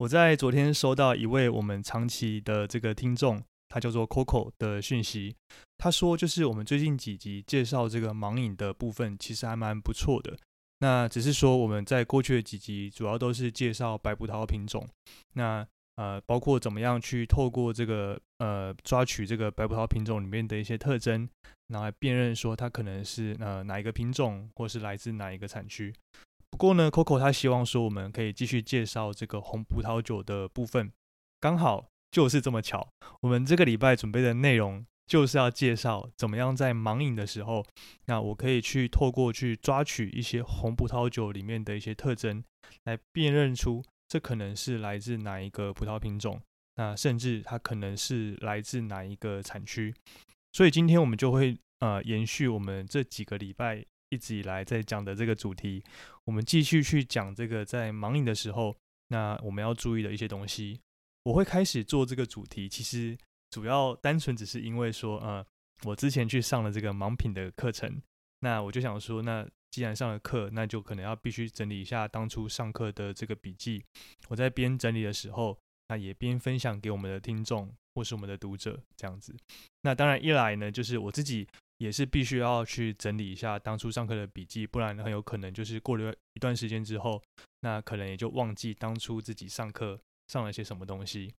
我在昨天收到一位我们长期的这个听众，他叫做 Coco 的讯息。他说，就是我们最近几集介绍这个盲饮的部分，其实还蛮不错的。那只是说我们在过去的几集主要都是介绍白葡萄品种。那呃，包括怎么样去透过这个呃抓取这个白葡萄品种里面的一些特征，然后来辨认说它可能是呃哪一个品种，或是来自哪一个产区。不过呢，Coco 他希望说我们可以继续介绍这个红葡萄酒的部分，刚好就是这么巧，我们这个礼拜准备的内容就是要介绍怎么样在盲饮的时候，那我可以去透过去抓取一些红葡萄酒里面的一些特征，来辨认出。这可能是来自哪一个葡萄品种？那甚至它可能是来自哪一个产区？所以今天我们就会呃延续我们这几个礼拜一直以来在讲的这个主题，我们继续去讲这个在盲饮的时候，那我们要注意的一些东西。我会开始做这个主题，其实主要单纯只是因为说，呃，我之前去上了这个盲品的课程，那我就想说，那。既然上了课，那就可能要必须整理一下当初上课的这个笔记。我在边整理的时候，那也边分享给我们的听众或是我们的读者这样子。那当然一来呢，就是我自己也是必须要去整理一下当初上课的笔记，不然很有可能就是过了一段时间之后，那可能也就忘记当初自己上课上了些什么东西。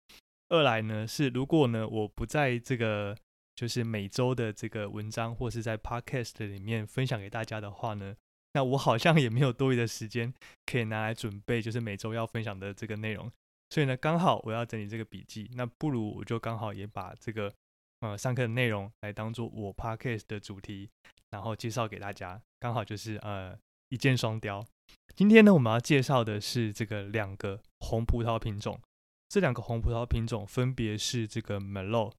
二来呢，是如果呢我不在这个。就是每周的这个文章，或是在 Podcast 里面分享给大家的话呢，那我好像也没有多余的时间可以拿来准备，就是每周要分享的这个内容。所以呢，刚好我要整理这个笔记，那不如我就刚好也把这个呃上课的内容来当做我 Podcast 的主题，然后介绍给大家，刚好就是呃一箭双雕。今天呢，我们要介绍的是这个两个红葡萄品种，这两个红葡萄品种分别是这个 Melo，。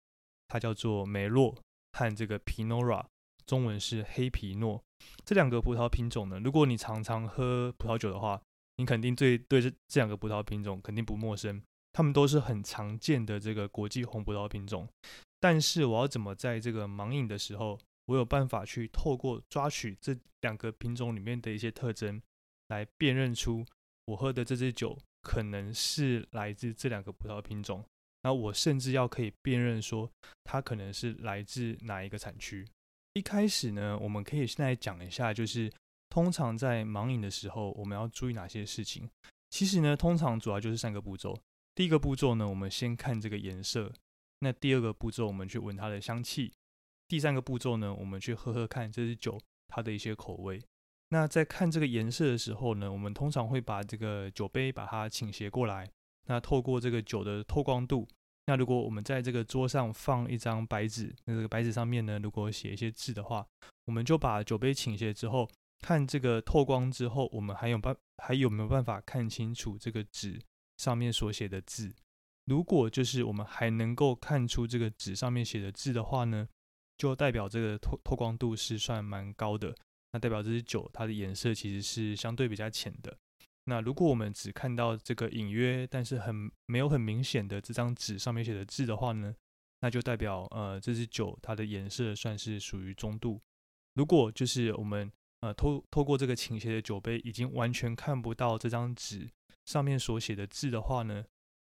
它叫做梅洛和这个皮诺拉，中文是黑皮诺。这两个葡萄品种呢，如果你常常喝葡萄酒的话，你肯定对对这这两个葡萄品种肯定不陌生。它们都是很常见的这个国际红葡萄品种。但是我要怎么在这个盲饮的时候，我有办法去透过抓取这两个品种里面的一些特征，来辨认出我喝的这支酒可能是来自这两个葡萄品种。那我甚至要可以辨认说，它可能是来自哪一个产区。一开始呢，我们可以现在讲一下，就是通常在盲饮的时候，我们要注意哪些事情。其实呢，通常主要就是三个步骤。第一个步骤呢，我们先看这个颜色；那第二个步骤，我们去闻它的香气；第三个步骤呢，我们去喝喝看这支酒它的一些口味。那在看这个颜色的时候呢，我们通常会把这个酒杯把它倾斜过来。那透过这个酒的透光度，那如果我们在这个桌上放一张白纸，那这个白纸上面呢，如果写一些字的话，我们就把酒杯倾斜之后，看这个透光之后，我们还有办还有没有办法看清楚这个纸上面所写的字？如果就是我们还能够看出这个纸上面写的字的话呢，就代表这个透透光度是算蛮高的，那代表这支酒它的颜色其实是相对比较浅的。那如果我们只看到这个隐约，但是很没有很明显的这张纸上面写的字的话呢，那就代表呃这支酒它的颜色算是属于中度。如果就是我们呃透透过这个倾斜的酒杯已经完全看不到这张纸上面所写的字的话呢，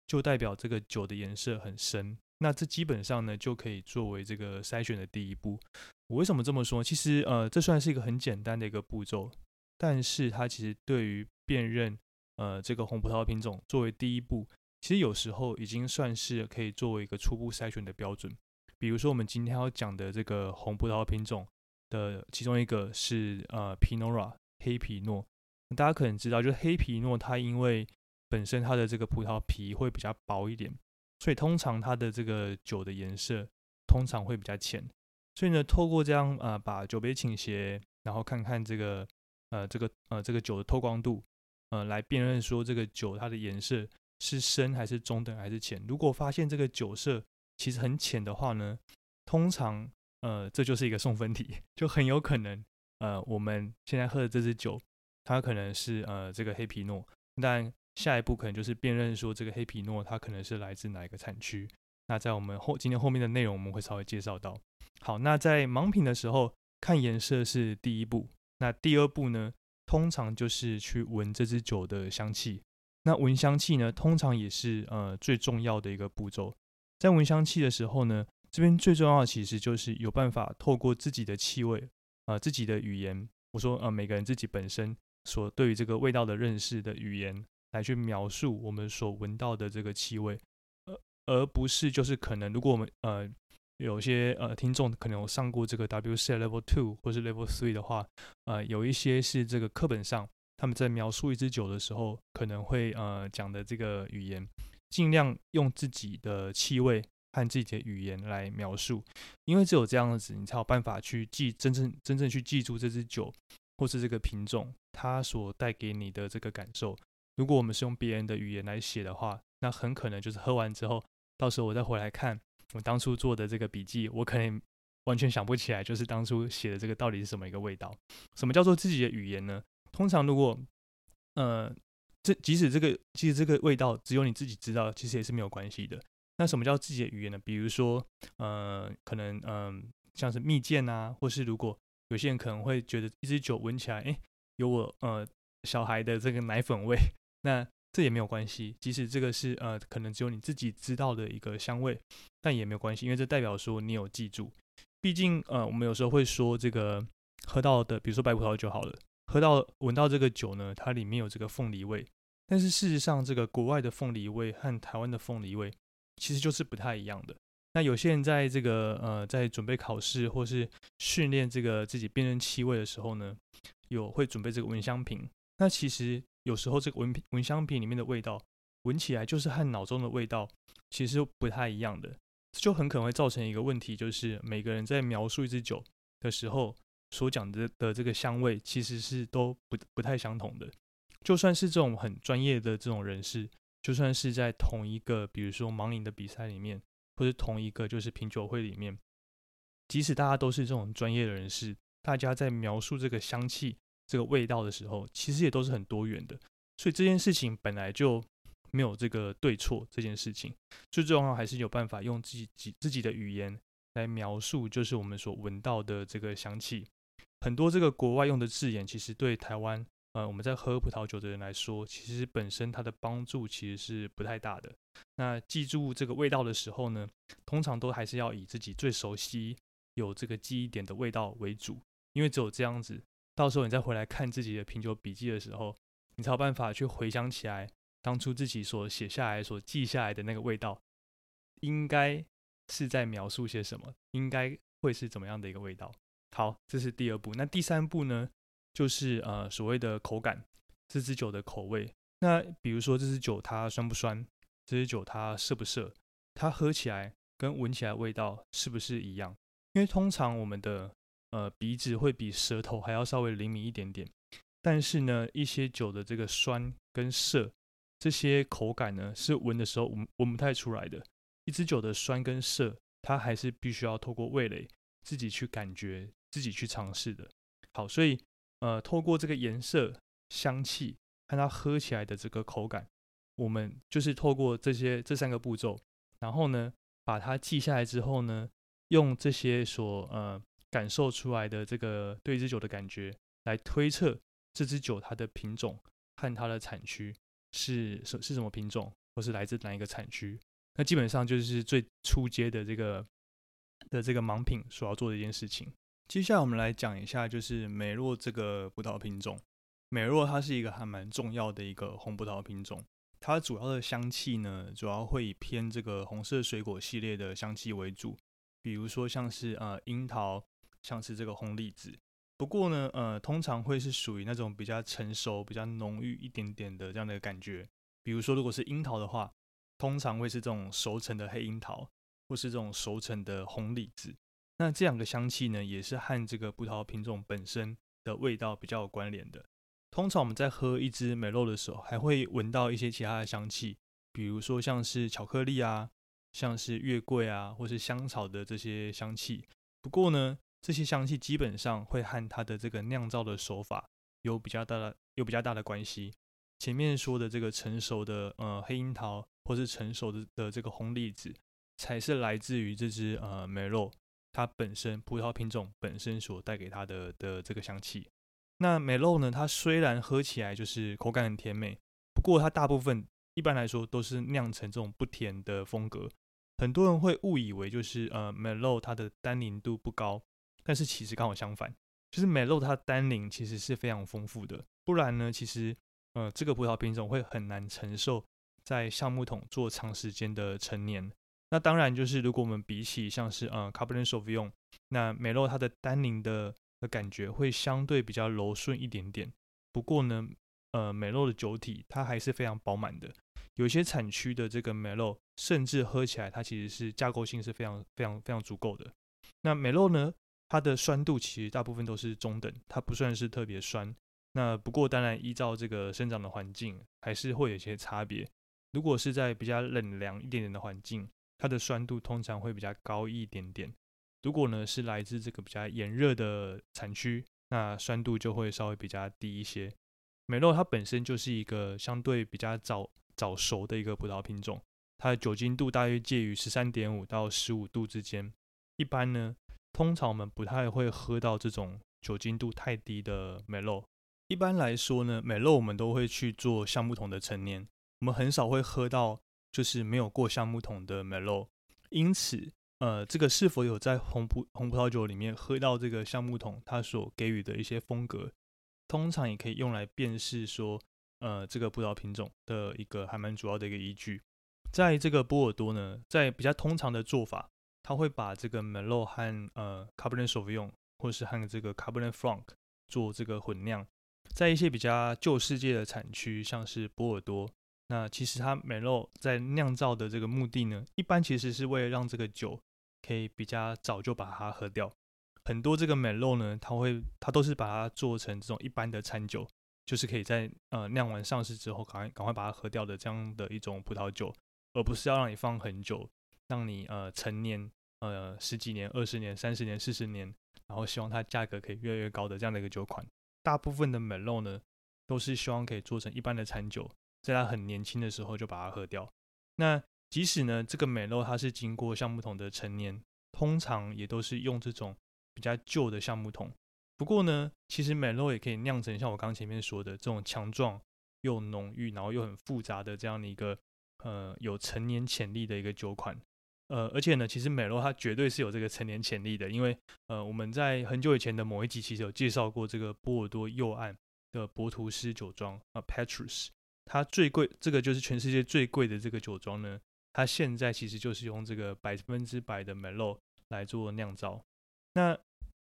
就代表这个酒的颜色很深。那这基本上呢就可以作为这个筛选的第一步。我为什么这么说？其实呃这算是一个很简单的一个步骤，但是它其实对于辨认呃这个红葡萄品种作为第一步，其实有时候已经算是可以作为一个初步筛选的标准。比如说我们今天要讲的这个红葡萄品种的其中一个是呃 Pinot Noir 黑皮诺。大家可能知道，就是黑皮诺它因为本身它的这个葡萄皮会比较薄一点，所以通常它的这个酒的颜色通常会比较浅。所以呢，透过这样呃把酒杯倾斜，然后看看这个呃这个呃这个酒的透光度，呃来辨认说这个酒它的颜色是深还是中等还是浅。如果发现这个酒色其实很浅的话呢，通常呃这就是一个送分题，就很有可能呃我们现在喝的这支酒，它可能是呃这个黑皮诺，但下一步可能就是辨认说这个黑皮诺它可能是来自哪一个产区。那在我们后今天后面的内容我们会稍微介绍到。好，那在盲品的时候看颜色是第一步，那第二步呢，通常就是去闻这支酒的香气。那闻香气呢，通常也是呃最重要的一个步骤。在闻香气的时候呢，这边最重要的其实就是有办法透过自己的气味，呃自己的语言，我说呃每个人自己本身所对于这个味道的认识的语言，来去描述我们所闻到的这个气味，而而不是就是可能如果我们呃。有些呃听众可能有上过这个 WC Level Two 或是 Level Three 的话，呃，有一些是这个课本上他们在描述一支酒的时候，可能会呃讲的这个语言，尽量用自己的气味和自己的语言来描述，因为只有这样子，你才有办法去记真正真正去记住这支酒或是这个品种它所带给你的这个感受。如果我们是用别人的语言来写的话，那很可能就是喝完之后，到时候我再回来看。我当初做的这个笔记，我可能完全想不起来，就是当初写的这个到底是什么一个味道？什么叫做自己的语言呢？通常如果，呃，这即使这个即使这个味道只有你自己知道，其实也是没有关系的。那什么叫自己的语言呢？比如说，呃，可能嗯，像是蜜饯啊，或是如果有些人可能会觉得一支酒闻起来，哎，有我呃小孩的这个奶粉味，那。这也没有关系，即使这个是呃，可能只有你自己知道的一个香味，但也没有关系，因为这代表说你有记住。毕竟呃，我们有时候会说这个喝到的，比如说白葡萄酒好了，喝到闻到这个酒呢，它里面有这个凤梨味，但是事实上这个国外的凤梨味和台湾的凤梨味其实就是不太一样的。那有些人在这个呃，在准备考试或是训练这个自己辨认气味的时候呢，有会准备这个闻香瓶，那其实。有时候这个闻闻香瓶里面的味道，闻起来就是和脑中的味道其实不太一样的，就很可能会造成一个问题，就是每个人在描述一支酒的时候所讲的的这个香味，其实是都不不太相同的。就算是这种很专业的这种人士，就算是在同一个比如说盲饮的比赛里面，或者同一个就是品酒会里面，即使大家都是这种专业的人士，大家在描述这个香气。这个味道的时候，其实也都是很多元的，所以这件事情本来就没有这个对错。这件事情最重要还是有办法用自己自自己的语言来描述，就是我们所闻到的这个香气。很多这个国外用的字眼，其实对台湾呃我们在喝葡萄酒的人来说，其实本身它的帮助其实是不太大的。那记住这个味道的时候呢，通常都还是要以自己最熟悉、有这个记忆点的味道为主，因为只有这样子。到时候你再回来看自己的品酒笔记的时候，你才有办法去回想起来当初自己所写下来、所记下来的那个味道，应该是在描述些什么，应该会是怎么样的一个味道。好，这是第二步。那第三步呢，就是呃所谓的口感，这支酒的口味。那比如说这支酒它酸不酸，这支酒它涩不涩，它喝起来跟闻起来味道是不是一样？因为通常我们的呃，鼻子会比舌头还要稍微灵敏一点点，但是呢，一些酒的这个酸跟涩，这些口感呢，是闻的时候闻闻不太出来的。一支酒的酸跟涩，它还是必须要透过味蕾自己去感觉、自己去尝试的。好，所以呃，透过这个颜色、香气和它喝起来的这个口感，我们就是透过这些这三个步骤，然后呢，把它记下来之后呢，用这些所呃。感受出来的这个对一支酒的感觉，来推测这支酒它的品种和它的产区是是是什么品种，或是来自哪一个产区。那基本上就是最初阶的这个的这个盲品所要做的一件事情。接下来我们来讲一下，就是美若这个葡萄品种。美若它是一个还蛮重要的一个红葡萄品种，它主要的香气呢，主要会以偏这个红色水果系列的香气为主。比如说像是呃樱桃，像是这个红李子。不过呢，呃，通常会是属于那种比较成熟、比较浓郁一点点的这样的感觉。比如说，如果是樱桃的话，通常会是这种熟成的黑樱桃，或是这种熟成的红李子。那这两个香气呢，也是和这个葡萄品种本身的味道比较有关联的。通常我们在喝一支美露的时候，还会闻到一些其他的香气，比如说像是巧克力啊，像是月桂啊，或是香草的这些香气。不过呢，这些香气基本上会和它的这个酿造的手法有比较大的有比较大的关系。前面说的这个成熟的呃黑樱桃，或是成熟的的这个红栗子，才是来自于这支呃梅洛它本身葡萄品种本身所带给它的的这个香气。那梅洛呢，它虽然喝起来就是口感很甜美，不过它大部分一般来说都是酿成这种不甜的风格。很多人会误以为就是呃梅洛它的单宁度不高。但是其实刚好相反，就是美露它单宁其实是非常丰富的，不然呢，其实呃这个葡萄品种会很难承受在橡木桶做长时间的陈年。那当然就是如果我们比起像是呃 Cabernet Sauvignon，那美露它的单宁的的感觉会相对比较柔顺一点点。不过呢，呃美露的酒体它还是非常饱满的，有些产区的这个美露甚至喝起来它其实是架构性是非常非常非常足够的。那美露呢？它的酸度其实大部分都是中等，它不算是特别酸。那不过当然依照这个生长的环境，还是会有些差别。如果是在比较冷凉一点点的环境，它的酸度通常会比较高一点点。如果呢是来自这个比较炎热的产区，那酸度就会稍微比较低一些。美洛它本身就是一个相对比较早早熟的一个葡萄品种，它的酒精度大约介于十三点五到十五度之间。一般呢。通常我们不太会喝到这种酒精度太低的美露。一般来说呢，美露我们都会去做橡木桶的陈年，我们很少会喝到就是没有过橡木桶的美露。因此，呃，这个是否有在红葡红葡萄酒里面喝到这个橡木桶它所给予的一些风格，通常也可以用来辨识说，呃，这个葡萄品种的一个还蛮主要的一个依据。在这个波尔多呢，在比较通常的做法。他会把这个 m e l o 和呃 Cabernet Sauvignon 或是和这个 Cabernet Franc 做这个混酿，在一些比较旧世界的产区，像是波尔多，那其实它 m e l o 在酿造的这个目的呢，一般其实是为了让这个酒可以比较早就把它喝掉。很多这个 m e l o 呢，它会它都是把它做成这种一般的餐酒，就是可以在呃酿完上市之后，赶快赶快把它喝掉的这样的一种葡萄酒，而不是要让你放很久。让你呃成年呃十几年、二十年、三十年、四十年，然后希望它价格可以越来越高的这样的一个酒款。大部分的美露呢，都是希望可以做成一般的餐酒，在它很年轻的时候就把它喝掉。那即使呢这个美露它是经过橡木桶的陈年，通常也都是用这种比较旧的橡木桶。不过呢，其实美露也可以酿成像我刚前面说的这种强壮又浓郁，然后又很复杂的这样的一个呃有成年潜力的一个酒款。呃，而且呢，其实美洛它绝对是有这个成年潜力的，因为呃，我们在很久以前的某一集其实有介绍过这个波尔多右岸的博图斯酒庄啊，Petrus，它最贵，这个就是全世界最贵的这个酒庄呢，它现在其实就是用这个百分之百的美洛来做酿造。那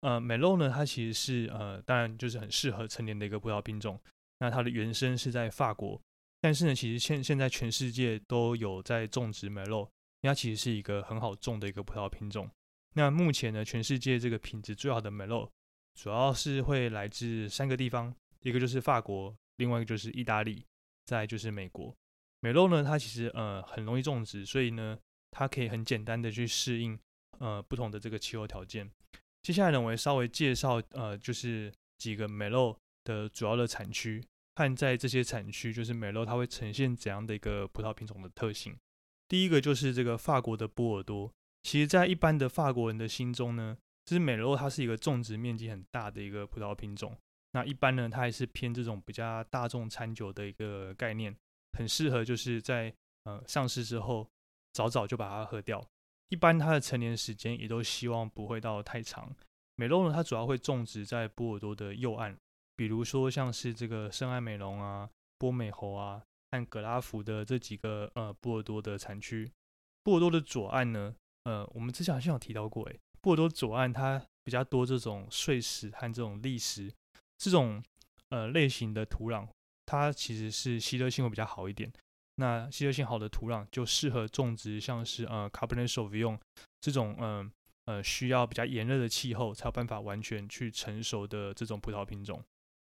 呃，美洛呢，它其实是呃，当然就是很适合成年的一个葡萄品种。那它的原生是在法国，但是呢，其实现现在全世界都有在种植美洛。它其实是一个很好种的一个葡萄品种。那目前呢，全世界这个品质最好的梅洛，主要是会来自三个地方，一个就是法国，另外一个就是意大利，再就是美国。梅洛呢，它其实呃很容易种植，所以呢，它可以很简单的去适应呃不同的这个气候条件。接下来呢，我会稍微介绍呃就是几个梅洛的主要的产区，看在这些产区就是梅洛它会呈现怎样的一个葡萄品种的特性。第一个就是这个法国的波尔多，其实，在一般的法国人的心中呢，就是美洛它是一个种植面积很大的一个葡萄品种。那一般呢，它还是偏这种比较大众餐酒的一个概念，很适合就是在呃上市之后早早就把它喝掉。一般它的成年时间也都希望不会到太长。美洛呢，它主要会种植在波尔多的右岸，比如说像是这个圣埃美隆啊、波美侯啊。和格拉福的这几个呃波尔多的产区，波尔多的左岸呢，呃，我们之前好像有提到过，诶，波尔多左岸它比较多这种碎石和这种砾石这种呃类型的土壤，它其实是吸热性会比较好一点。那吸热性好的土壤就适合种植，像是呃 Cabernet Sauvignon 这种嗯呃需要比较炎热的气候才有办法完全去成熟的这种葡萄品种。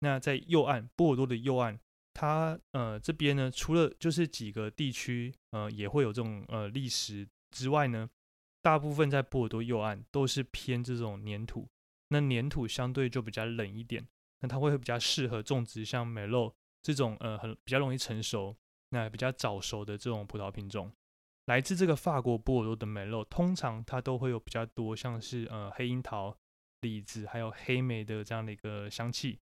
那在右岸波尔多的右岸，它呃这边呢，除了就是几个地区呃也会有这种呃砾石之外呢，大部分在波尔多右岸都是偏这种粘土。那粘土相对就比较冷一点，那它会比较适合种植像美露这种呃很比较容易成熟。那比较早熟的这种葡萄品种，来自这个法国波尔多的梅洛，通常它都会有比较多，像是呃黑樱桃、李子还有黑莓的这样的一个香气。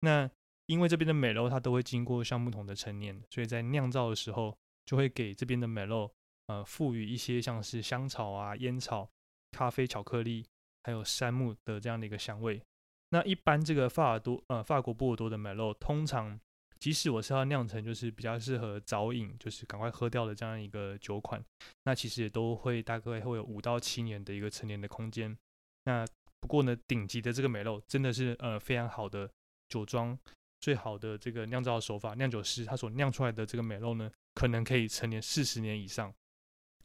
那因为这边的美洛它都会经过橡木桶的陈年，所以在酿造的时候就会给这边的美洛呃赋予一些像是香草啊、烟草、咖啡、巧克力还有杉木的这样的一个香味。那一般这个法尔多呃法国波尔多的梅洛通常。即使我是要酿成，就是比较适合早饮，就是赶快喝掉的这样一个酒款，那其实也都会大概会有五到七年的一个陈年的空间。那不过呢，顶级的这个美露真的是呃非常好的酒庄，最好的这个酿造手法，酿酒师他所酿出来的这个美露呢，可能可以陈年四十年以上，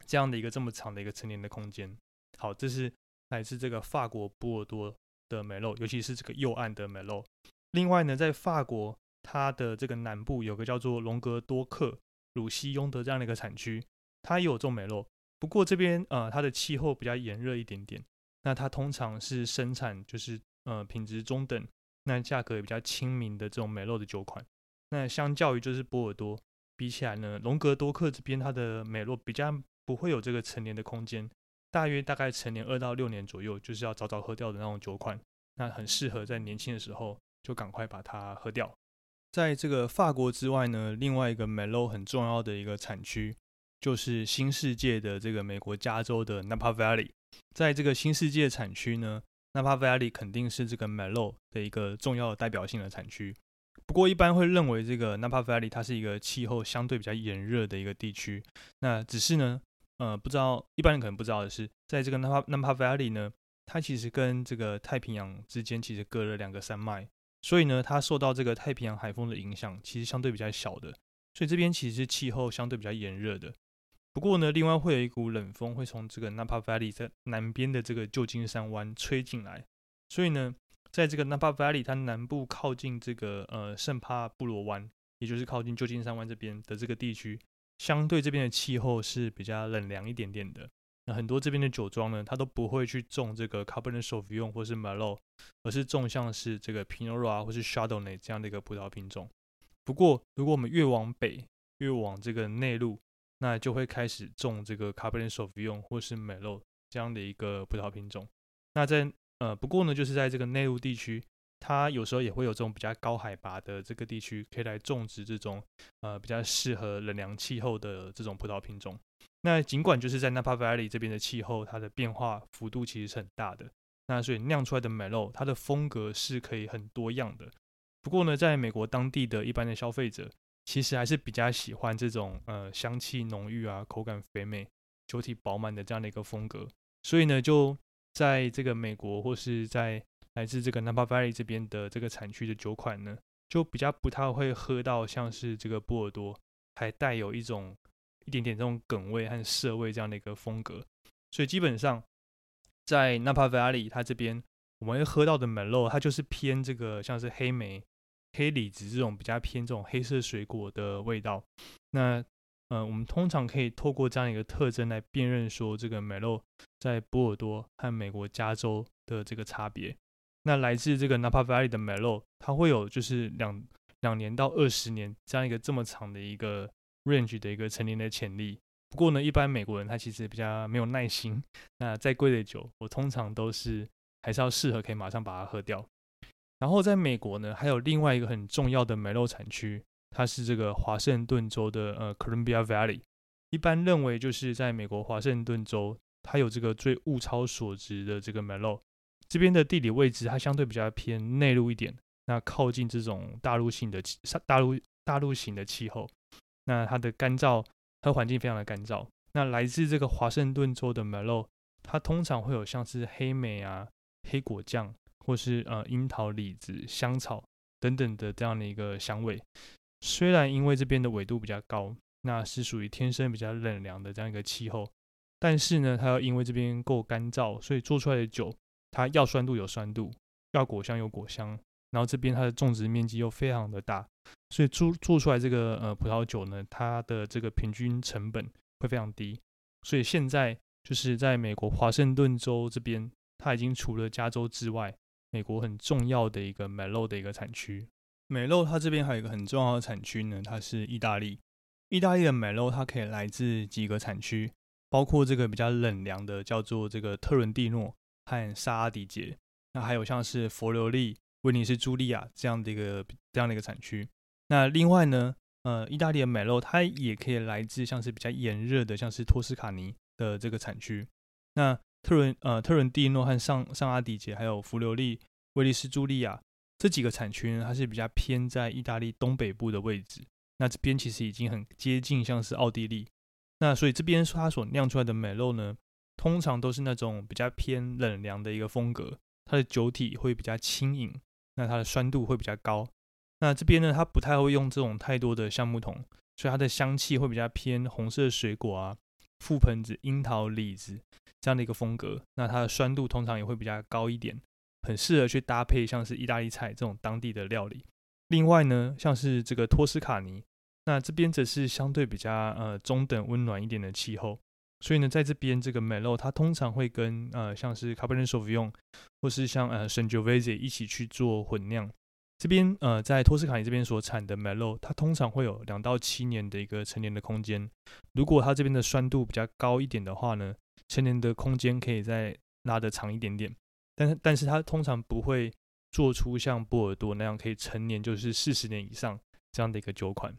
这样的一个这么长的一个陈年的空间。好，这是来自这个法国波尔多的美露，尤其是这个右岸的美露。另外呢，在法国。它的这个南部有个叫做隆格多克鲁西雍的这样的一个产区，它也有种美露，不过这边呃它的气候比较炎热一点点，那它通常是生产就是呃品质中等，那价格也比较亲民的这种美露的酒款。那相较于就是波尔多比起来呢，隆格多克这边它的美露比较不会有这个成年的空间，大约大概成年二到六年左右，就是要早早喝掉的那种酒款，那很适合在年轻的时候就赶快把它喝掉。在这个法国之外呢，另外一个 Merlot 很重要的一个产区，就是新世界的这个美国加州的 Napa Valley。在这个新世界产区呢，Napa Valley 肯定是这个 m e l o 的一个重要的代表性的产区。不过一般会认为这个 Napa Valley 它是一个气候相对比较炎热的一个地区。那只是呢，呃，不知道一般人可能不知道的是，在这个 Napa Napa Valley 呢，它其实跟这个太平洋之间其实隔了两个山脉。所以呢，它受到这个太平洋海风的影响，其实相对比较小的。所以这边其实气候相对比较炎热的。不过呢，另外会有一股冷风会从这个 Napa Valley 在南边的这个旧金山湾吹进来。所以呢，在这个 Napa Valley 它南部靠近这个呃圣帕布罗湾，也就是靠近旧金山湾这边的这个地区，相对这边的气候是比较冷凉一点点的。那很多这边的酒庄呢，它都不会去种这个 Cabernet Sauvignon 或是 Merlot，而是种像是这个 Pinot Noir 或是 Chardonnay 这样的一个葡萄品种。不过，如果我们越往北，越往这个内陆，那就会开始种这个 Cabernet Sauvignon 或是 m e l o 这样的一个葡萄品种。那在呃，不过呢，就是在这个内陆地区，它有时候也会有这种比较高海拔的这个地区，可以来种植这种呃比较适合冷凉气候的这种葡萄品种。那尽管就是在 Napa Valley 这边的气候，它的变化幅度其实是很大的。那所以酿出来的 m e l o 它的风格是可以很多样的。不过呢，在美国当地的一般的消费者，其实还是比较喜欢这种呃香气浓郁啊、口感肥美、酒体饱满的这样的一个风格。所以呢，就在这个美国或是在来自这个 Napa Valley 这边的这个产区的酒款呢，就比较不太会喝到像是这个波尔多，还带有一种。一点点这种梗味和涩味这样的一个风格，所以基本上在 Napa Valley 它这边，我们会喝到的梅肉它就是偏这个像是黑莓、黑李子这种比较偏这种黑色水果的味道。那呃，我们通常可以透过这样一个特征来辨认说这个梅洛在波尔多和美国加州的这个差别。那来自这个 Napa Valley 的梅洛它会有就是两两年到二十年这样一个这么长的一个。range 的一个成年的潜力，不过呢，一般美国人他其实比较没有耐心。那再贵的酒，我通常都是还是要适合可以马上把它喝掉。然后在美国呢，还有另外一个很重要的梅洛产区，它是这个华盛顿州的呃 Columbia Valley。一般认为就是在美国华盛顿州，它有这个最物超所值的这个梅洛。这边的地理位置它相对比较偏内陆一点，那靠近这种大陆性的气大陆大陆型的气候。那它的干燥，它环境非常的干燥。那来自这个华盛顿州的 Merlot，它通常会有像是黑莓啊、黑果酱，或是呃樱桃、李子、香草等等的这样的一个香味。虽然因为这边的纬度比较高，那是属于天生比较冷凉的这样一个气候，但是呢，它要因为这边够干燥，所以做出来的酒，它要酸度有酸度，要果香有果香。然后这边它的种植面积又非常的大，所以做做出来这个呃葡萄酒呢，它的这个平均成本会非常低。所以现在就是在美国华盛顿州这边，它已经除了加州之外，美国很重要的一个美肉的一个产区。美肉它这边还有一个很重要的产区呢，它是意大利。意大利的美肉它可以来自几个产区，包括这个比较冷凉的叫做这个特伦蒂诺和萨阿迪杰，那还有像是佛罗利。威尼斯、茱莉亚这样的一个这样的一个产区。那另外呢，呃，意大利的美肉它也可以来自像是比较炎热的，像是托斯卡尼的这个产区。那特伦呃特伦蒂诺和上上阿迪杰，还有弗留利、威利斯、朱利亚这几个产区呢，它是比较偏在意大利东北部的位置。那这边其实已经很接近像是奥地利。那所以这边它所酿出来的美肉呢，通常都是那种比较偏冷凉的一个风格，它的酒体会比较轻盈。那它的酸度会比较高。那这边呢，它不太会用这种太多的橡木桶，所以它的香气会比较偏红色水果啊、覆盆子、樱桃、李子这样的一个风格。那它的酸度通常也会比较高一点，很适合去搭配像是意大利菜这种当地的料理。另外呢，像是这个托斯卡尼，那这边则是相对比较呃中等温暖一点的气候。所以呢，在这边这个美肉，它通常会跟呃像是 Cabernet Sauvignon 或是像呃 Sangiovese 一起去做混酿。这边呃在托斯卡尼这边所产的梅洛，它通常会有两到七年的一个陈年的空间。如果它这边的酸度比较高一点的话呢，陈年的空间可以再拉得长一点点。但是但是它通常不会做出像波尔多那样可以陈年就是四十年以上这样的一个酒款。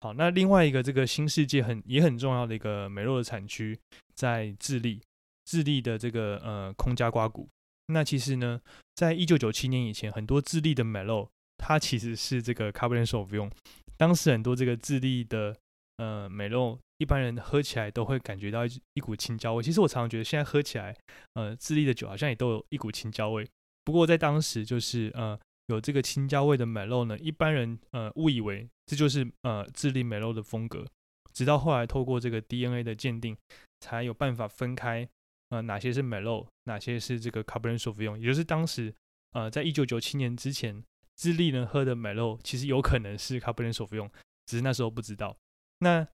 好，那另外一个这个新世界很也很重要的一个梅洛的产区在智利，智利的这个呃空加瓜谷。那其实呢，在一九九七年以前，很多智利的美肉它其实是这个 Cabernet Sauvignon。当时很多这个智利的呃美肉，一般人喝起来都会感觉到一股青椒味。其实我常常觉得现在喝起来，呃，智利的酒好像也都有一股青椒味。不过在当时就是呃。有这个青椒味的美肉呢，一般人呃误以为这就是呃智利美肉的风格，直到后来透过这个 DNA 的鉴定，才有办法分开呃哪些是美肉，哪些是这个 Cabernet Sauvignon，也就是当时呃在一九九七年之前，智利人喝的美肉其实有可能是 Cabernet Sauvignon，只是那时候不知道。那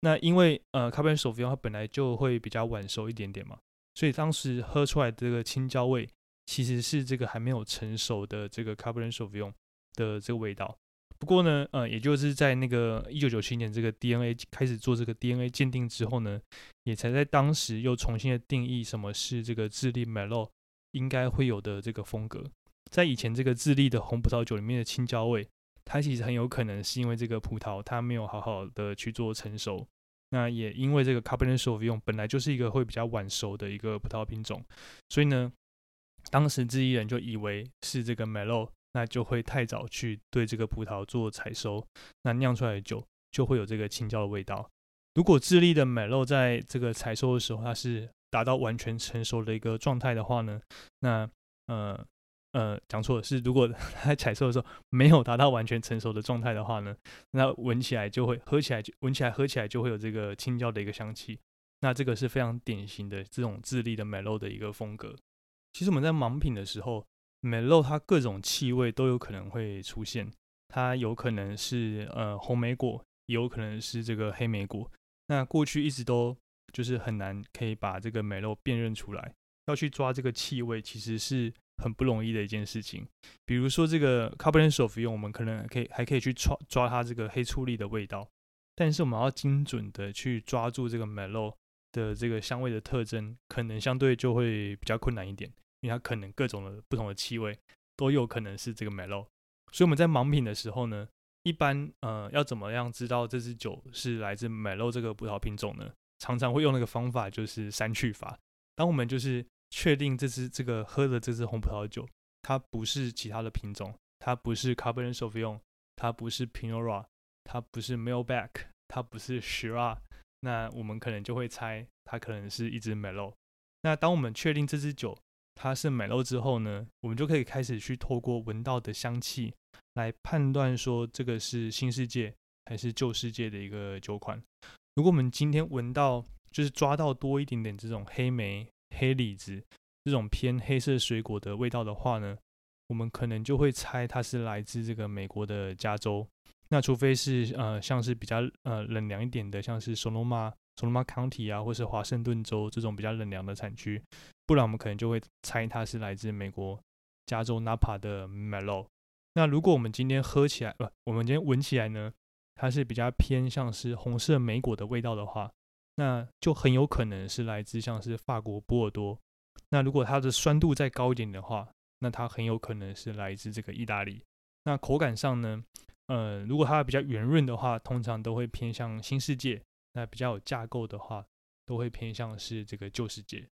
那因为呃 Cabernet Sauvignon 它本来就会比较晚熟一点点嘛，所以当时喝出来这个青椒味。其实是这个还没有成熟的这个 Cabernet Sauvignon 的这个味道。不过呢，呃，也就是在那个一九九七年这个 DNA 开始做这个 DNA 鉴定之后呢，也才在当时又重新的定义什么是这个智利 m e l o 应该会有的这个风格。在以前这个智利的红葡萄酒里面的青椒味，它其实很有可能是因为这个葡萄它没有好好的去做成熟。那也因为这个 Cabernet Sauvignon 本来就是一个会比较晚熟的一个葡萄品种，所以呢。当时智利人就以为是这个梅洛，那就会太早去对这个葡萄做采收，那酿出来的酒就会有这个青椒的味道。如果智利的梅洛在这个采收的时候，它是达到完全成熟的一个状态的话呢，那呃呃讲错了，是如果 它采收的时候没有达到完全成熟的状态的话呢，那闻起来就会喝起来就闻起来喝起来就会有这个青椒的一个香气。那这个是非常典型的这种智利的梅洛的一个风格。其实我们在盲品的时候，美肉它各种气味都有可能会出现，它有可能是呃红莓果，也有可能是这个黑莓果。那过去一直都就是很难可以把这个美肉辨认出来，要去抓这个气味，其实是很不容易的一件事情。比如说这个 Cabernet Sauvignon，我们可能可以还可以去抓抓它这个黑醋栗的味道，但是我们要精准的去抓住这个美肉。的这个香味的特征，可能相对就会比较困难一点，因为它可能各种的不同的气味都有可能是这个梅洛。所以我们在盲品的时候呢，一般呃要怎么样知道这支酒是来自梅洛这个葡萄品种呢？常常会用那个方法，就是删去法。当我们就是确定这支这个喝的这支红葡萄酒，它不是其他的品种，它不是 Cabernet Sauvignon，它不是 Pinot Noir，它不是 Malbec，它不是 s h i r a。那我们可能就会猜，它可能是一支 Melo。那当我们确定这支酒它是美露之后呢，我们就可以开始去透过闻到的香气来判断说这个是新世界还是旧世界的一个酒款。如果我们今天闻到就是抓到多一点点这种黑莓、黑李子这种偏黑色水果的味道的话呢，我们可能就会猜它是来自这个美国的加州。那除非是呃像是比较呃冷凉一点的，像是 Sonoma Sonoma County 啊，或是华盛顿州这种比较冷凉的产区，不然我们可能就会猜它是来自美国加州 Napa 的 m e l o。那如果我们今天喝起来，不，我们今天闻起来呢，它是比较偏向是红色莓果的味道的话，那就很有可能是来自像是法国波尔多。那如果它的酸度再高一点的话，那它很有可能是来自这个意大利。那口感上呢？呃，如果它比较圆润的话，通常都会偏向新世界；那比较有架构的话，都会偏向是这个旧世界。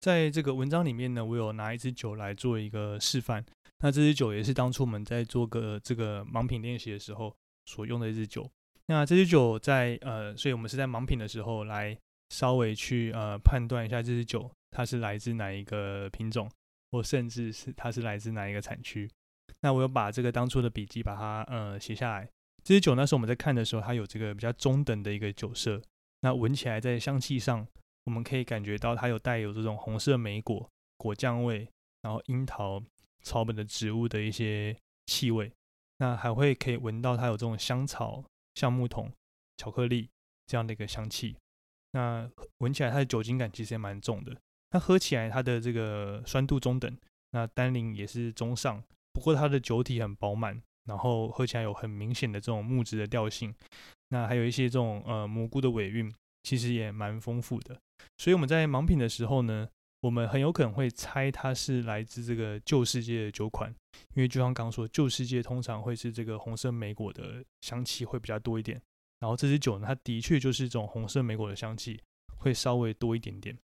在这个文章里面呢，我有拿一支酒来做一个示范。那这支酒也是当初我们在做个这个盲品练习的时候所用的一支酒。那这支酒在呃，所以我们是在盲品的时候来稍微去呃判断一下这支酒它是来自哪一个品种，或甚至是它是来自哪一个产区。那我有把这个当初的笔记把它呃写下来。这支酒那时候我们在看的时候，它有这个比较中等的一个酒色。那闻起来在香气上，我们可以感觉到它有带有这种红色莓果果酱味，然后樱桃草本的植物的一些气味。那还会可以闻到它有这种香草、橡木桶、巧克力这样的一个香气。那闻起来它的酒精感其实也蛮重的。那喝起来它的这个酸度中等，那单宁也是中上。不过它的酒体很饱满，然后喝起来有很明显的这种木质的调性，那还有一些这种呃蘑菇的尾韵，其实也蛮丰富的。所以我们在盲品的时候呢，我们很有可能会猜它是来自这个旧世界的酒款，因为就像刚刚说，旧世界通常会是这个红色莓果的香气会比较多一点，然后这支酒呢，它的确就是这种红色莓果的香气会稍微多一点点。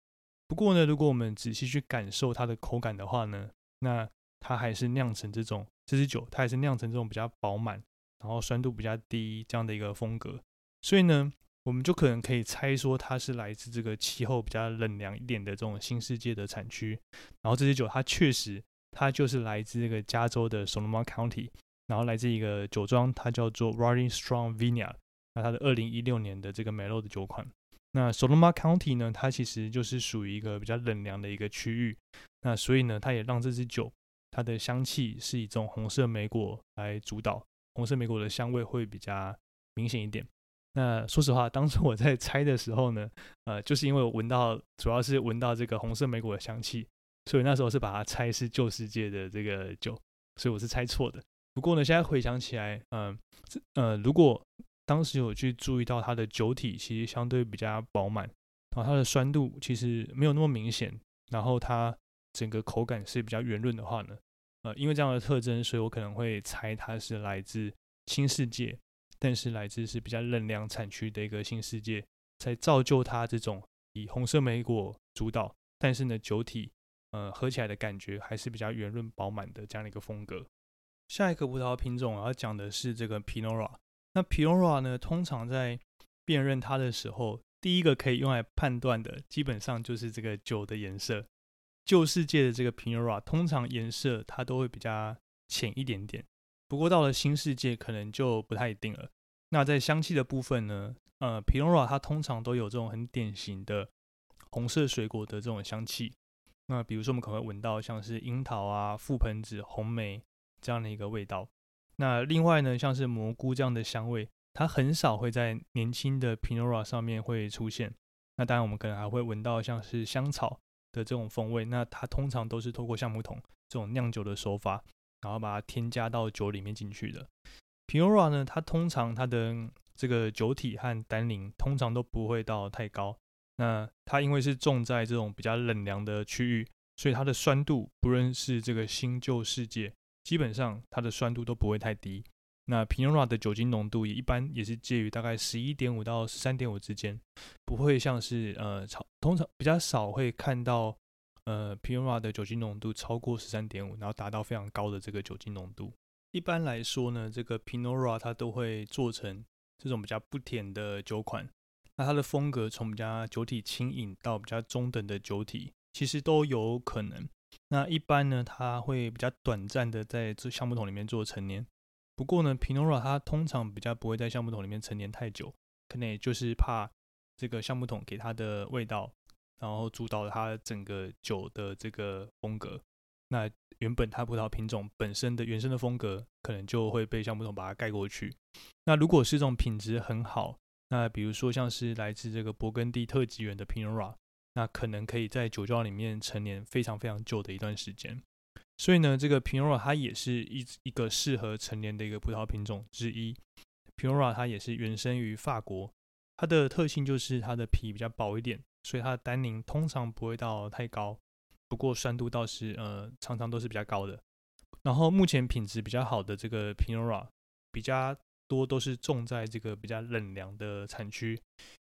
不过呢，如果我们仔细去感受它的口感的话呢，那它还是酿成这种这支酒，它还是酿成这种比较饱满，然后酸度比较低这样的一个风格。所以呢，我们就可能可以猜说它是来自这个气候比较冷凉一点的这种新世界的产区。然后这支酒它确实，它就是来自这个加州的 Sonoma County，然后来自一个酒庄，它叫做 Rolling Strong Vineyard。那它的二零一六年的这个梅洛的酒款。那 Sonoma County 呢，它其实就是属于一个比较冷凉的一个区域。那所以呢，它也让这支酒。它的香气是以这种红色莓果来主导，红色莓果的香味会比较明显一点。那说实话，当初我在猜的时候呢，呃，就是因为我闻到，主要是闻到这个红色莓果的香气，所以那时候是把它猜是旧世界的这个酒，所以我是猜错的。不过呢，现在回想起来，嗯，呃，如果当时有去注意到它的酒体其实相对比较饱满，然后它的酸度其实没有那么明显，然后它整个口感是比较圆润的话呢。呃，因为这样的特征，所以我可能会猜它是来自新世界，但是来自是比较冷凉产区的一个新世界，才造就它这种以红色莓果主导，但是呢酒体呃喝起来的感觉还是比较圆润饱满的这样的一个风格。下一个葡萄品种我要讲的是这个 Pinora。那 Pinora 呢，通常在辨认它的时候，第一个可以用来判断的，基本上就是这个酒的颜色。旧世界的这个 Pinora 通常颜色它都会比较浅一点点，不过到了新世界可能就不太一定了。那在香气的部分呢，呃，Pinora 它通常都有这种很典型的红色水果的这种香气。那比如说我们可能会闻到像是樱桃啊、覆盆子、红莓这样的一个味道。那另外呢，像是蘑菇这样的香味，它很少会在年轻的 Pinora 上面会出现。那当然我们可能还会闻到像是香草。的这种风味，那它通常都是透过橡木桶这种酿酒的手法，然后把它添加到酒里面进去的。Pinora 呢，它通常它的这个酒体和单宁通常都不会到太高。那它因为是种在这种比较冷凉的区域，所以它的酸度不论是这个新旧世界，基本上它的酸度都不会太低。那 Pinora 的酒精浓度也一般也是介于大概十一点五到十三点五之间，不会像是呃超通常比较少会看到呃，Pinora 的酒精浓度超过十三点五，然后达到非常高的这个酒精浓度。一般来说呢，这个 Pinot Noir 它都会做成这种比较不甜的酒款。那它的风格从比较酒体轻盈到比较中等的酒体，其实都有可能。那一般呢，它会比较短暂的在这橡木桶里面做陈年。不过呢，Pinot Noir 它通常比较不会在橡木桶里面陈年太久，可能也就是怕这个橡木桶给它的味道，然后主导了它整个酒的这个风格。那原本它葡萄品种本身的原生的风格，可能就会被橡木桶把它盖过去。那如果是这种品质很好，那比如说像是来自这个勃艮第特级园的 pinora 那可能可以在酒窖里面陈年非常非常久的一段时间。所以呢，这个 pinora 它也是一一个适合陈年的一个葡萄品种之一。，pinora 它也是原生于法国，它的特性就是它的皮比较薄一点，所以它的单宁通常不会到太高。不过酸度倒是呃常常都是比较高的，然后目前品质比较好的这个 Pinot Noir 比较多都是种在这个比较冷凉的产区，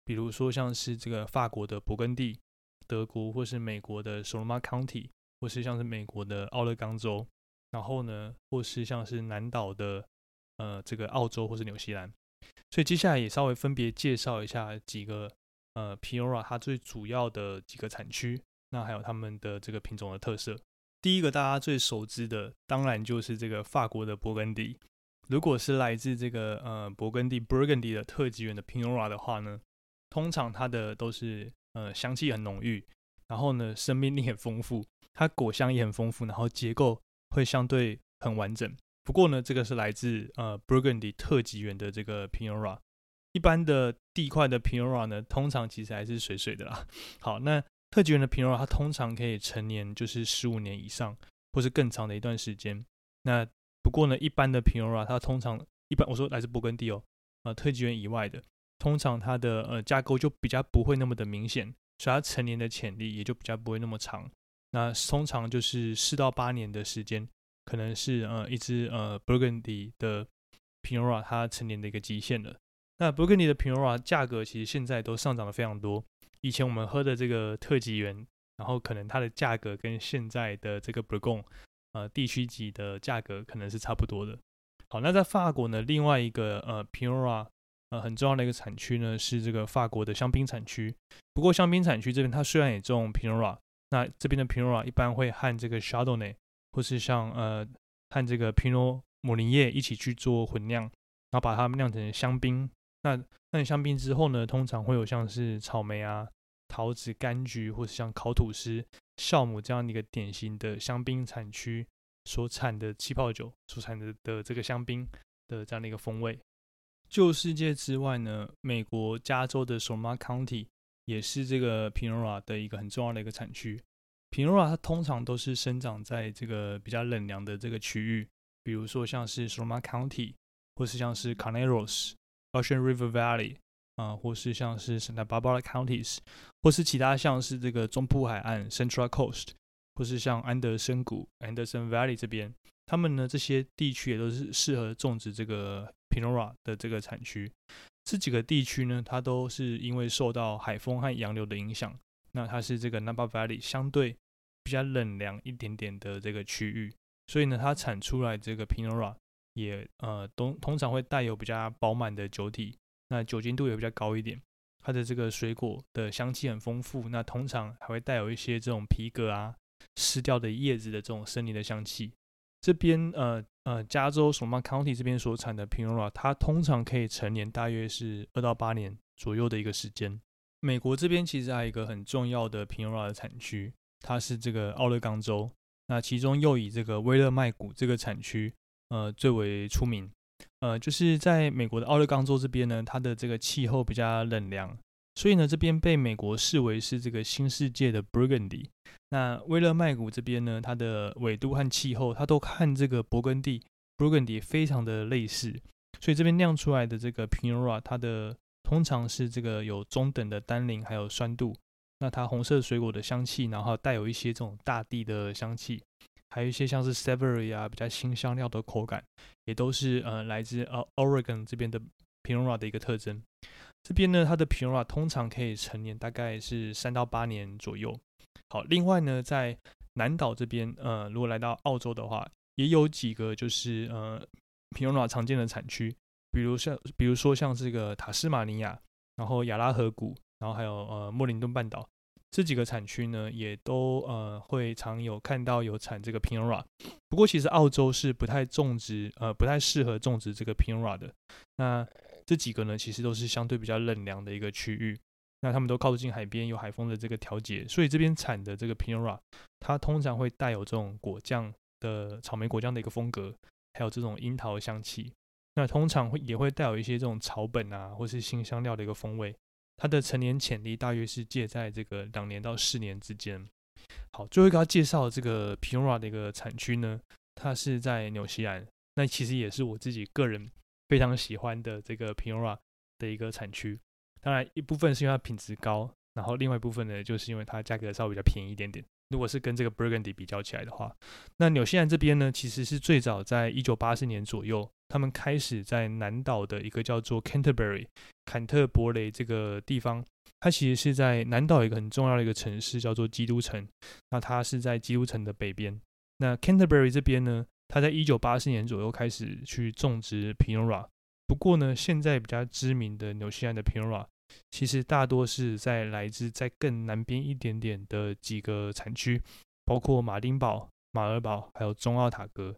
比如说像是这个法国的勃艮第、德国或是美国的 Sonoma County，或是像是美国的奥勒冈州，然后呢或是像是南岛的呃这个澳洲或是纽西兰，所以接下来也稍微分别介绍一下几个呃 Pinot Noir 它最主要的几个产区。那还有他们的这个品种的特色。第一个大家最熟知的，当然就是这个法国的勃艮第。如果是来自这个呃勃艮第 （Burgundy） 的特级园的 Pinot Noir 的话呢，通常它的都是呃香气很浓郁，然后呢生命力很丰富，它果香也很丰富，然后结构会相对很完整。不过呢，这个是来自呃 Burgundy 特级园的这个 Pinot Noir。一般的地块的 Pinot Noir 呢，通常其实还是水水的啦。好，那特级园的 Pinot 它通常可以成年就是十五年以上，或是更长的一段时间。那不过呢，一般的 Pinot 它通常一般我说来自勃艮第哦，呃，特级园以外的，通常它的呃架构就比较不会那么的明显，所以它成年的潜力也就比较不会那么长。那通常就是四到八年的时间，可能是呃一只呃 Burgundy 的 Pinot 它成年的一个极限了。那勃艮第的 Pinot 价格其实现在都上涨了非常多。以前我们喝的这个特级园，然后可能它的价格跟现在的这个 b u r g o n 呃地区级的价格可能是差不多的。好，那在法国呢，另外一个呃 Pinot 呃很重要的一个产区呢是这个法国的香槟产区。不过香槟产区这边它虽然也种 Pinot，那这边的 Pinot 一般会和这个 s h a d o w n a y 或是像呃和这个 Pinot m o n i e 一起去做混酿，然后把它们酿成香槟。那那香槟之后呢，通常会有像是草莓啊、桃子、柑橘，或是像烤吐司、酵母这样的一个典型的香槟产区所产的气泡酒所产的的这个香槟的这样的一个风味。旧世界之外呢，美国加州的 Sonoma County 也是这个 Pinot Noir 的一个很重要的一个产区。Pinot Noir 它通常都是生长在这个比较冷凉的这个区域，比如说像是 Sonoma County，或是像是 Caneros，。Ocean River Valley 啊，或是像是 Santa Barbara Counties，或是其他像是这个中部海岸 Central Coast，或是像安德森谷 Anderson Valley 这边，他们呢这些地区也都是适合种植这个 Pinot Noir 的这个产区。这几个地区呢，它都是因为受到海风和洋流的影响，那它是这个 Napa Valley 相对比较冷凉一点点的这个区域，所以呢，它产出来这个 Pinot Noir。也呃，通通常会带有比较饱满的酒体，那酒精度也比较高一点。它的这个水果的香气很丰富，那通常还会带有一些这种皮革啊、湿掉的叶子的这种森林的香气。这边呃呃，加州 Sonoma County 这边所产的 Pinot Noir，它通常可以成年大约是二到八年左右的一个时间。美国这边其实还有一个很重要的 Pinot Noir 的产区，它是这个奥勒冈州。那其中又以这个威勒麦谷这个产区。呃，最为出名，呃，就是在美国的奥勒冈州这边呢，它的这个气候比较冷凉，所以呢，这边被美国视为是这个新世界的 Burgundy。那威勒麦谷这边呢，它的纬度和气候，它都和这个勃艮第 Burgundy 非常的类似，所以这边酿出来的这个 Pinot 它的通常是这个有中等的单宁还有酸度，那它红色水果的香气，然后带有一些这种大地的香气。还有一些像是 savory 啊，比较新香料的口感，也都是呃来自呃 Oregon 这边的 p i n o r a 的一个特征。这边呢，它的 p i n o r a 通常可以成年大概是三到八年左右。好，另外呢，在南岛这边，呃，如果来到澳洲的话，也有几个就是呃 p i n o r a 常见的产区，比如像比如说像这个塔斯马尼亚，然后亚拉河谷，然后还有呃莫林顿半岛这几个产区呢，也都呃会常有看到有产这个 Pinot Noir。不过其实澳洲是不太种植，呃不太适合种植这个 Pinot Noir 的。那这几个呢，其实都是相对比较冷凉的一个区域。那他们都靠近海边，有海风的这个调节，所以这边产的这个 Pinot Noir，它通常会带有这种果酱的草莓果酱的一个风格，还有这种樱桃香气。那通常会也会带有一些这种草本啊，或是新香料的一个风味。它的成年潜力大约是介在这个两年到四年之间。好，最后一个要介绍这个 Pinot Noir 的一个产区呢，它是在纽西兰。那其实也是我自己个人非常喜欢的这个 Pinot Noir 的一个产区。当然，一部分是因为它品质高，然后另外一部分呢，就是因为它价格稍微比较便宜一点点。如果是跟这个 Burgundy 比较起来的话，那纽西兰这边呢，其实是最早在一九八四年左右，他们开始在南岛的一个叫做 Canterbury 坎特伯雷这个地方，它其实是在南岛一个很重要的一个城市，叫做基督城。那它是在基督城的北边。那 Canterbury 这边呢，它在一九八四年左右开始去种植 Pinot Noir。不过呢，现在比较知名的纽西兰的 Pinot Noir。其实大多是在来自在更南边一点点的几个产区，包括马丁堡、马尔堡，还有中奥塔格。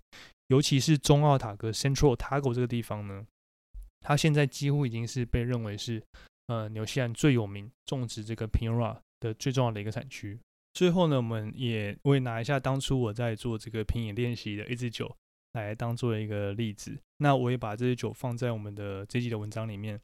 尤其是中奥塔格 （Central Otago） 这个地方呢，它现在几乎已经是被认为是呃纽西兰最有名种植这个 Pinot 的最重要的一个产区。最后呢，我们也我也拿一下当初我在做这个品饮练习的一支酒来当做一个例子。那我也把这支酒放在我们的这集的文章里面。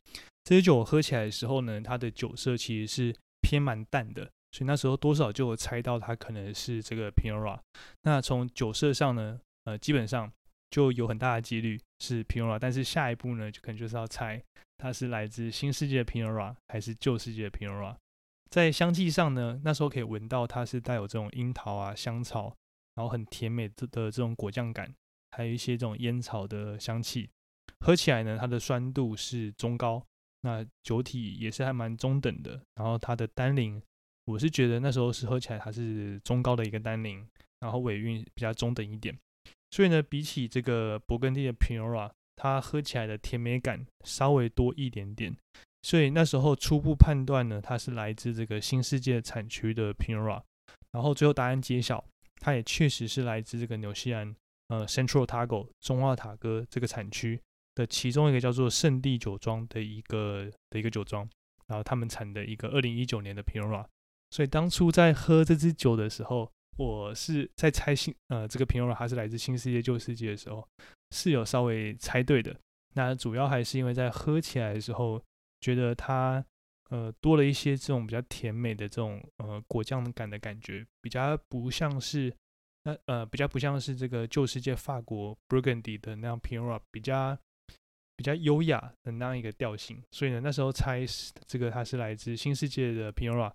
这些酒喝起来的时候呢，它的酒色其实是偏蛮淡的，所以那时候多少就有猜到它可能是这个 Pinora。那从酒色上呢，呃，基本上就有很大的几率是 Pinora，。但是下一步呢，就可能就是要猜它是来自新世界的 Pinora 还是旧世界的 Pinora。在香气上呢，那时候可以闻到它是带有这种樱桃啊、香草，然后很甜美的这种果酱感，还有一些这种烟草的香气。喝起来呢，它的酸度是中高。那酒体也是还蛮中等的，然后它的单宁，我是觉得那时候是喝起来它是中高的一个单宁，然后尾韵比较中等一点，所以呢，比起这个勃艮第的 Pinot Noir，它喝起来的甜美感稍微多一点点，所以那时候初步判断呢，它是来自这个新世界产区的 Pinot Noir，然后最后答案揭晓，它也确实是来自这个纽西兰呃 Central Tago 中奥塔哥这个产区。的其中一个叫做圣地酒庄的一个的一个酒庄，然后他们产的一个二零一九年的 Pinot Noir，所以当初在喝这支酒的时候，我是在猜新呃这个 Pinot Noir 它是来自新世界旧世界的时候，是有稍微猜对的。那主要还是因为在喝起来的时候，觉得它呃多了一些这种比较甜美的这种呃果酱感的感觉，比较不像是那呃比较不像是这个旧世界法国 Burgundy 的那样 Pinot，比较。比较优雅的那样一个调性，所以呢，那时候猜这个它是来自新世界的 Pinora，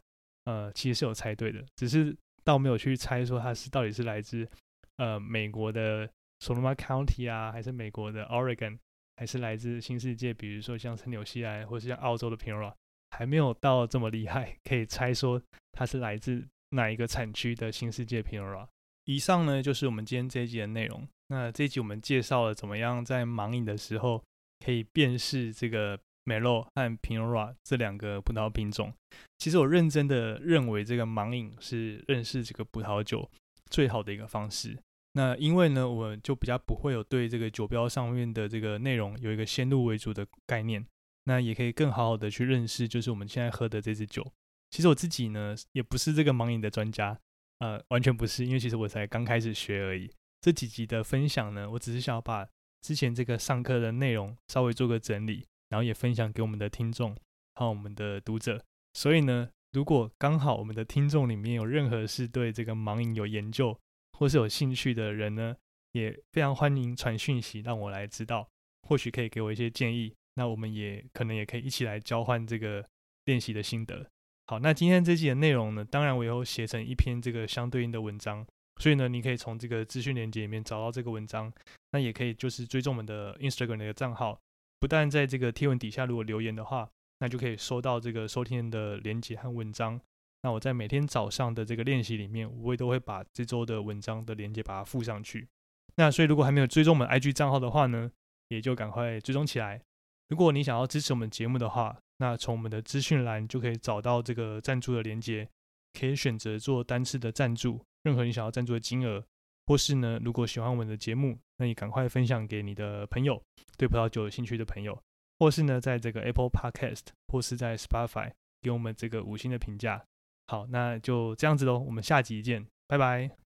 呃，其实是有猜对的，只是倒没有去猜说它是到底是来自呃美国的 Sonoma County 啊，还是美国的 Oregon，还是来自新世界，比如说像是纽西兰或是像澳洲的 Pinora，还没有到这么厉害，可以猜说它是来自哪一个产区的新世界 Pinora。以上呢就是我们今天这一集的内容。那这一集我们介绍了怎么样在盲饮的时候。可以辨识这个梅洛和皮诺拉这两个葡萄品种。其实我认真的认为，这个盲饮是认识这个葡萄酒最好的一个方式。那因为呢，我就比较不会有对这个酒标上面的这个内容有一个先入为主的概念。那也可以更好好的去认识，就是我们现在喝的这支酒。其实我自己呢，也不是这个盲饮的专家，呃，完全不是，因为其实我才刚开始学而已。这几集的分享呢，我只是想要把。之前这个上课的内容稍微做个整理，然后也分享给我们的听众和我们的读者。所以呢，如果刚好我们的听众里面有任何是对这个盲饮有研究或是有兴趣的人呢，也非常欢迎传讯息让我来知道，或许可以给我一些建议。那我们也可能也可以一起来交换这个练习的心得。好，那今天这集的内容呢，当然我有写成一篇这个相对应的文章。所以呢，你可以从这个资讯链接里面找到这个文章，那也可以就是追踪我们的 Instagram 的账号，不但在这个贴文底下如果留言的话，那就可以收到这个收听的连接和文章。那我在每天早上的这个练习里面，我也都会把这周的文章的连接把它附上去。那所以如果还没有追踪我们 IG 账号的话呢，也就赶快追踪起来。如果你想要支持我们节目的话，那从我们的资讯栏就可以找到这个赞助的连接。可以选择做单次的赞助，任何你想要赞助的金额，或是呢，如果喜欢我们的节目，那你赶快分享给你的朋友，对葡萄酒有兴趣的朋友，或是呢，在这个 Apple Podcast 或是在 Spotify 给我们这个五星的评价。好，那就这样子喽，我们下集见，拜拜。